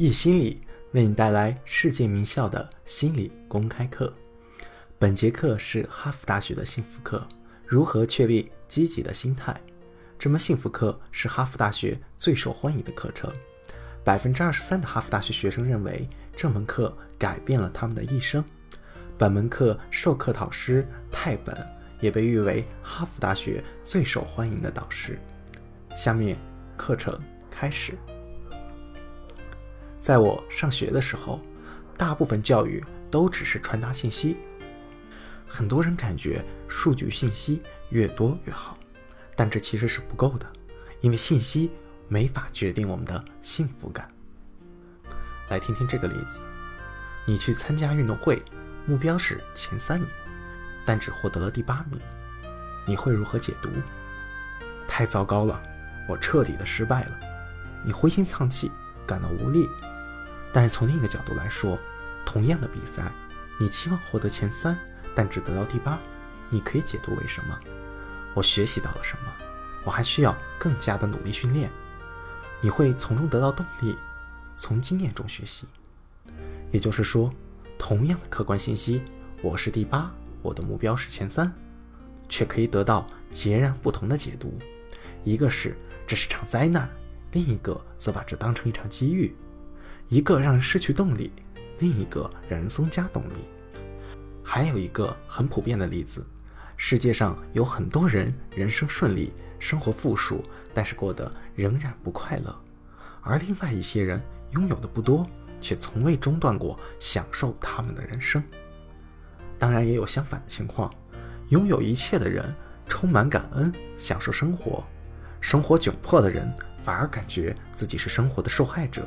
易心理为你带来世界名校的心理公开课。本节课是哈佛大学的幸福课，如何确立积极的心态？这门幸福课是哈佛大学最受欢迎的课程，百分之二十三的哈佛大学学生认为这门课改变了他们的一生。本门课授课导师泰本也被誉为哈佛大学最受欢迎的导师。下面课程开始。在我上学的时候，大部分教育都只是传达信息。很多人感觉数据信息越多越好，但这其实是不够的，因为信息没法决定我们的幸福感。来听听这个例子：你去参加运动会，目标是前三名，但只获得了第八名，你会如何解读？太糟糕了，我彻底的失败了。你灰心丧气，感到无力。但是从另一个角度来说，同样的比赛，你期望获得前三，但只得到第八，你可以解读为什么？我学习到了什么？我还需要更加的努力训练。你会从中得到动力，从经验中学习。也就是说，同样的客观信息，我是第八，我的目标是前三，却可以得到截然不同的解读。一个是这是场灾难，另一个则把这当成一场机遇。一个让人失去动力，另一个让人增加动力。还有一个很普遍的例子：世界上有很多人人生顺利，生活富庶，但是过得仍然不快乐；而另外一些人拥有的不多，却从未中断过享受他们的人生。当然，也有相反的情况：拥有一切的人充满感恩，享受生活；生活窘迫的人反而感觉自己是生活的受害者。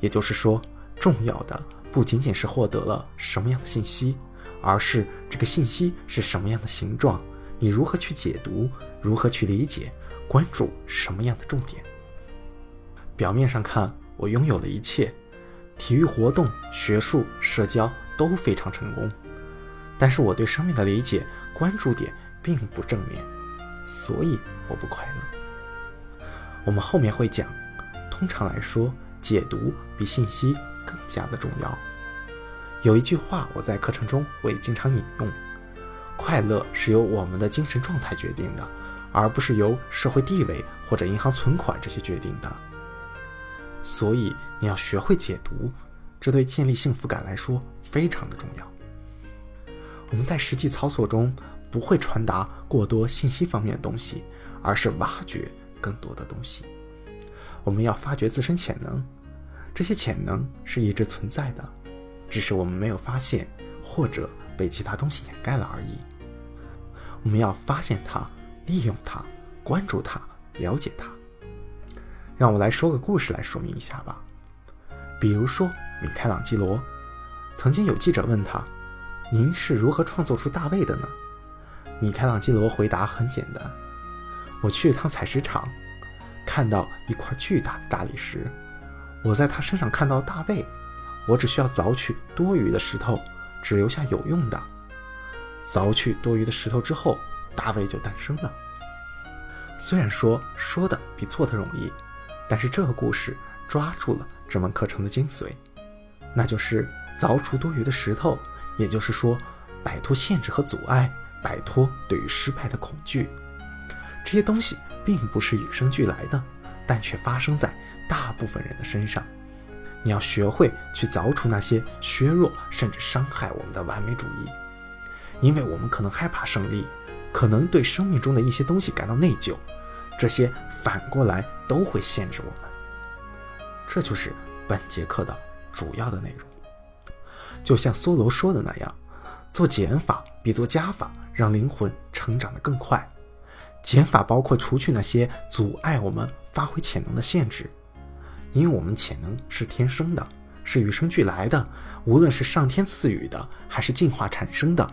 也就是说，重要的不仅仅是获得了什么样的信息，而是这个信息是什么样的形状，你如何去解读，如何去理解，关注什么样的重点。表面上看，我拥有了一切，体育活动、学术、社交都非常成功，但是我对生命的理解、关注点并不正面，所以我不快乐。我们后面会讲，通常来说。解读比信息更加的重要。有一句话，我在课程中会经常引用：快乐是由我们的精神状态决定的，而不是由社会地位或者银行存款这些决定的。所以你要学会解读，这对建立幸福感来说非常的重要。我们在实际操作中不会传达过多信息方面的东西，而是挖掘更多的东西。我们要发掘自身潜能。这些潜能是一直存在的，只是我们没有发现，或者被其他东西掩盖了而已。我们要发现它，利用它，关注它，了解它。让我来说个故事来说明一下吧。比如说，米开朗基罗，曾经有记者问他：“您是如何创作出大卫的呢？”米开朗基罗回答很简单：“我去一趟采石场，看到一块巨大的大理石。”我在他身上看到大卫，我只需要凿取多余的石头，只留下有用的。凿去多余的石头之后，大卫就诞生了。虽然说说的比做的容易，但是这个故事抓住了这门课程的精髓，那就是凿除多余的石头，也就是说，摆脱限制和阻碍，摆脱对于失败的恐惧。这些东西并不是与生俱来的。但却发生在大部分人的身上。你要学会去凿除那些削弱甚至伤害我们的完美主义，因为我们可能害怕胜利，可能对生命中的一些东西感到内疚，这些反过来都会限制我们。这就是本节课的主要的内容。就像梭罗说的那样，做减法比做加法让灵魂成长得更快。减法包括除去那些阻碍我们。发挥潜能的限制，因为我们潜能是天生的，是与生俱来的，无论是上天赐予的，还是进化产生的。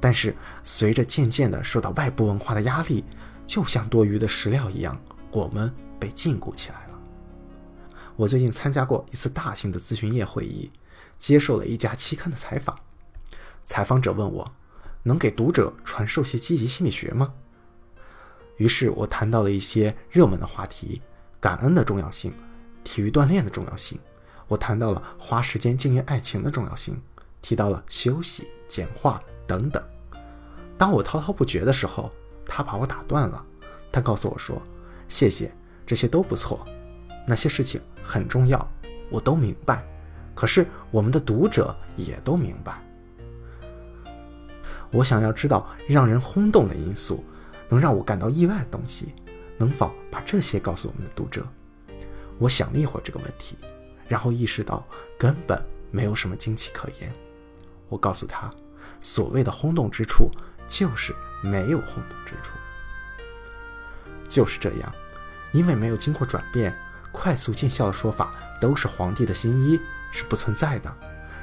但是，随着渐渐的受到外部文化的压力，就像多余的石料一样，我们被禁锢起来了。我最近参加过一次大型的咨询业会议，接受了一家期刊的采访。采访者问我，能给读者传授些积极心理学吗？于是我谈到了一些热门的话题：感恩的重要性、体育锻炼的重要性、我谈到了花时间经营爱情的重要性，提到了休息、简化等等。当我滔滔不绝的时候，他把我打断了。他告诉我说：“谢谢，这些都不错，那些事情很重要，我都明白。可是我们的读者也都明白。我想要知道让人轰动的因素，能让我感到意外的东西，能否把这些告诉我们的读者？”我想了一会儿这个问题，然后意识到根本没有什么惊奇可言。我告诉他，所谓的轰动之处，就是没有轰动之处。就是这样，因为没有经过转变，快速见效的说法都是皇帝的新衣，是不存在的，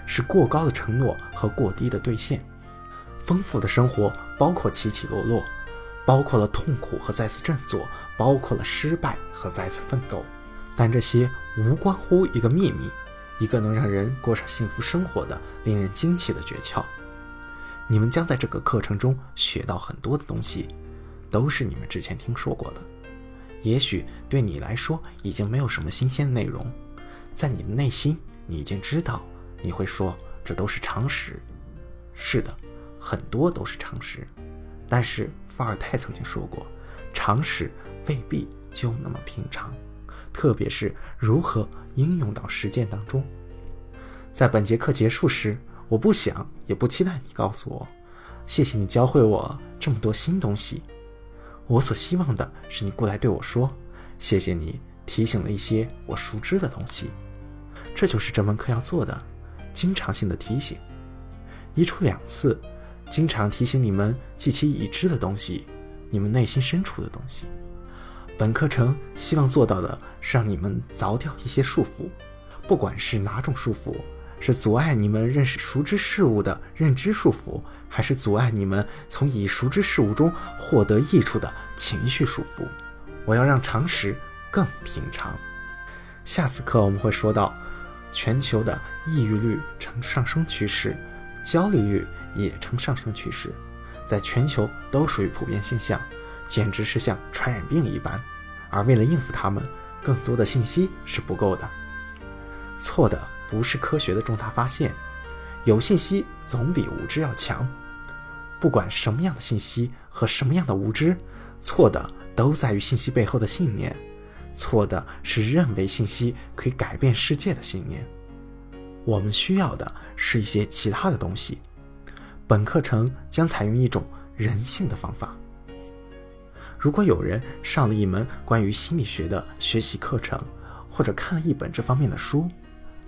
是过高的承诺和过低的兑现。丰富的生活包括起起落落，包括了痛苦和再次振作，包括了失败和再次奋斗。但这些无关乎一个秘密，一个能让人过上幸福生活的令人惊奇的诀窍。你们将在这个课程中学到很多的东西，都是你们之前听说过的。也许对你来说已经没有什么新鲜的内容，在你的内心，你已经知道。你会说这都是常识。是的，很多都是常识。但是伏尔泰曾经说过，常识未必就那么平常。特别是如何应用到实践当中。在本节课结束时，我不想也不期待你告诉我，谢谢你教会我这么多新东西。我所希望的是你过来对我说，谢谢你提醒了一些我熟知的东西。这就是这门课要做的，经常性的提醒，一出两次，经常提醒你们记起已知的东西，你们内心深处的东西。本课程希望做到的是让你们凿掉一些束缚，不管是哪种束缚，是阻碍你们认识熟知事物的认知束缚，还是阻碍你们从已熟知事物中获得益处的情绪束缚。我要让常识更平常。下次课我们会说到，全球的抑郁率呈上升趋势，焦虑率也呈上升趋势，在全球都属于普遍现象。简直是像传染病一般，而为了应付他们，更多的信息是不够的。错的不是科学的重大发现，有信息总比无知要强。不管什么样的信息和什么样的无知，错的都在于信息背后的信念。错的是认为信息可以改变世界的信念。我们需要的是一些其他的东西。本课程将采用一种人性的方法。如果有人上了一门关于心理学的学习课程，或者看了一本这方面的书，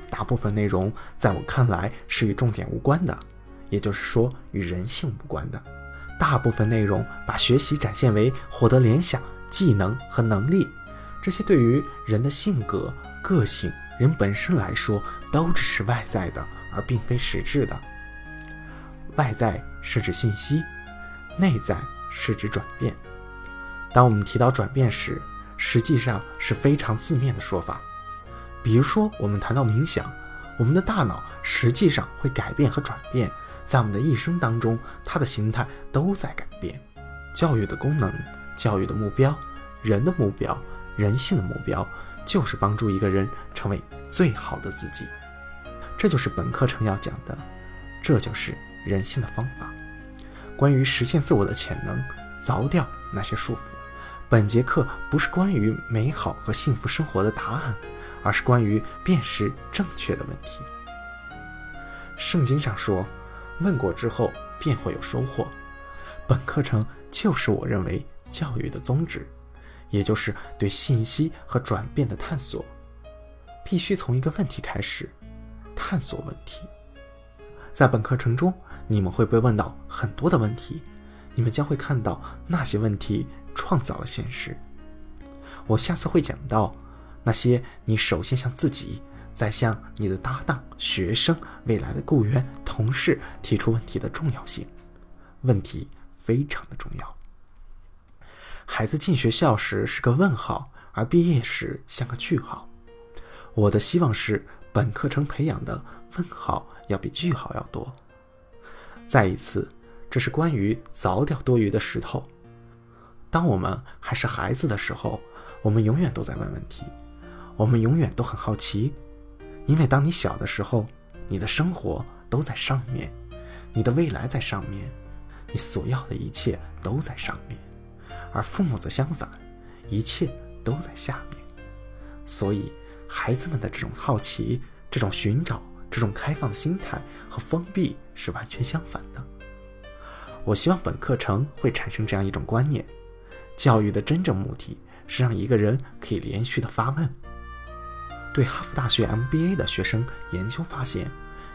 大部分内容在我看来是与重点无关的，也就是说与人性无关的。大部分内容把学习展现为获得联想、技能和能力，这些对于人的性格、个性、人本身来说都只是外在的，而并非实质的。外在是指信息，内在是指转变。当我们提到转变时，实际上是非常字面的说法。比如说，我们谈到冥想，我们的大脑实际上会改变和转变，在我们的一生当中，它的形态都在改变。教育的功能、教育的目标、人的目标、人性的目标，就是帮助一个人成为最好的自己。这就是本课程要讲的，这就是人性的方法。关于实现自我的潜能，凿掉那些束缚。本节课不是关于美好和幸福生活的答案，而是关于辨识正确的问题。圣经上说：“问过之后便会有收获。”本课程就是我认为教育的宗旨，也就是对信息和转变的探索。必须从一个问题开始，探索问题。在本课程中，你们会被问到很多的问题，你们将会看到那些问题。创造了现实。我下次会讲到那些你首先向自己，再向你的搭档、学生、未来的雇员、同事提出问题的重要性。问题非常的重要。孩子进学校时是个问号，而毕业时像个句号。我的希望是本课程培养的问号要比句号要多。再一次，这是关于凿掉多余的石头。当我们还是孩子的时候，我们永远都在问问题，我们永远都很好奇。因为当你小的时候，你的生活都在上面，你的未来在上面，你所要的一切都在上面，而父母则相反，一切都在下面。所以，孩子们的这种好奇、这种寻找、这种开放的心态和封闭是完全相反的。我希望本课程会产生这样一种观念：教育的真正目的是让一个人可以连续的发问。对哈佛大学 MBA 的学生研究发现，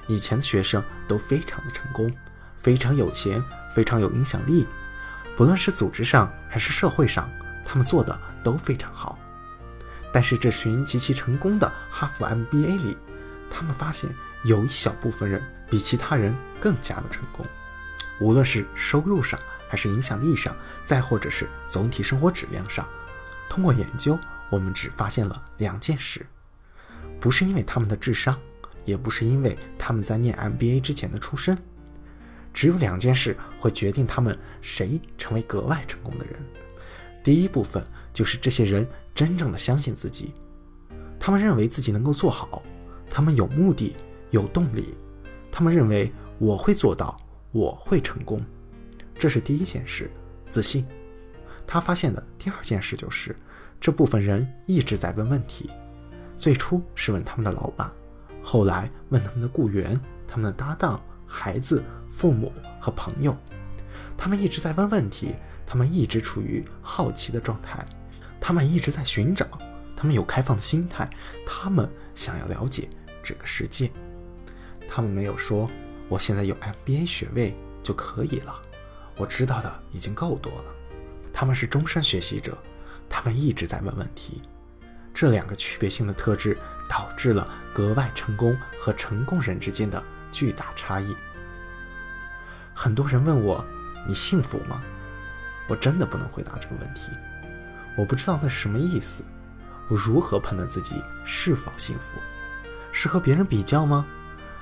以前的学生都非常的成功，非常有钱，非常有影响力，不论是组织上还是社会上，他们做的都非常好。但是这群极其成功的哈佛 MBA 里，他们发现有一小部分人比其他人更加的成功，无论是收入上，还是影响力上，再或者是总体生活质量上。通过研究，我们只发现了两件事。不是因为他们的智商，也不是因为他们在念 MBA 之前的出身，只有两件事会决定他们谁成为格外成功的人。第一部分就是这些人真正的相信自己，他们认为自己能够做好，他们有目的、有动力，他们认为我会做到，我会成功。这是第一件事，自信。他发现的第二件事就是，这部分人一直在问问题。最初是问他们的老板，后来问他们的雇员、他们的搭档、孩子、父母和朋友。他们一直在问问题，他们一直处于好奇的状态，他们一直在寻找，他们有开放的心态，他们想要了解这个世界。他们没有说我现在有 MBA 学位就可以了，我知道的已经够多了。他们是终身学习者，他们一直在问问题。这两个区别性的特质导致了格外成功和成功人之间的巨大差异。很多人问我：“你幸福吗？”我真的不能回答这个问题。我不知道那是什么意思。我如何判断自己是否幸福？是和别人比较吗？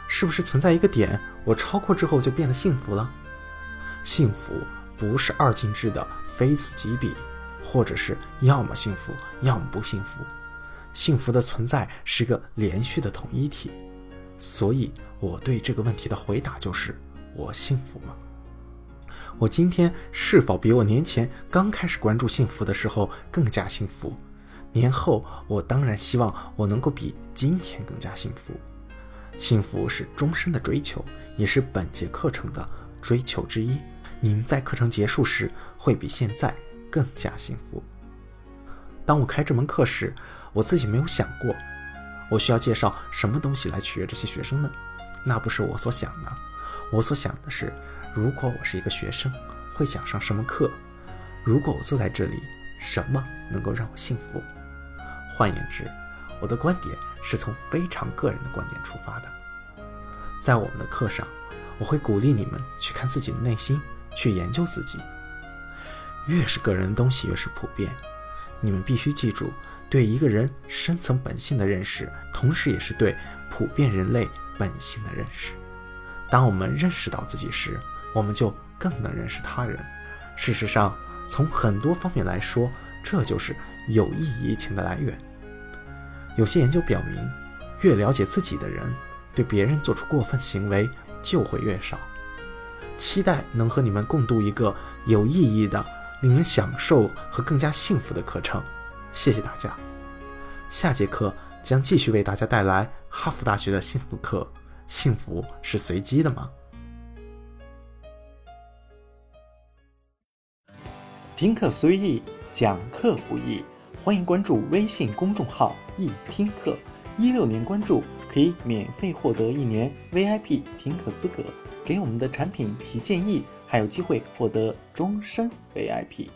是不是存在一个点，我超过之后就变得幸福了？幸福不是二进制的非此即彼。或者是要么幸福，要么不幸福。幸福的存在是一个连续的统一体，所以我对这个问题的回答就是：我幸福吗？我今天是否比我年前刚开始关注幸福的时候更加幸福？年后我当然希望我能够比今天更加幸福。幸福是终身的追求，也是本节课程的追求之一。您在课程结束时会比现在。更加幸福。当我开这门课时，我自己没有想过，我需要介绍什么东西来取悦这些学生呢？那不是我所想的。我所想的是，如果我是一个学生，会讲上什么课？如果我坐在这里，什么能够让我幸福？换言之，我的观点是从非常个人的观点出发的。在我们的课上，我会鼓励你们去看自己的内心，去研究自己。越是个人的东西，越是普遍。你们必须记住，对一个人深层本性的认识，同时也是对普遍人类本性的认识。当我们认识到自己时，我们就更能认识他人。事实上，从很多方面来说，这就是有意义情的来源。有些研究表明，越了解自己的人，对别人做出过分行为就会越少。期待能和你们共度一个有意义的。令人享受和更加幸福的课程，谢谢大家。下节课将继续为大家带来哈佛大学的幸福课。幸福是随机的吗？听课随意，讲课不易。欢迎关注微信公众号“易听课”，一六年关注可以免费获得一年 VIP 听课资格，给我们的产品提建议。还有机会获得终身 VIP。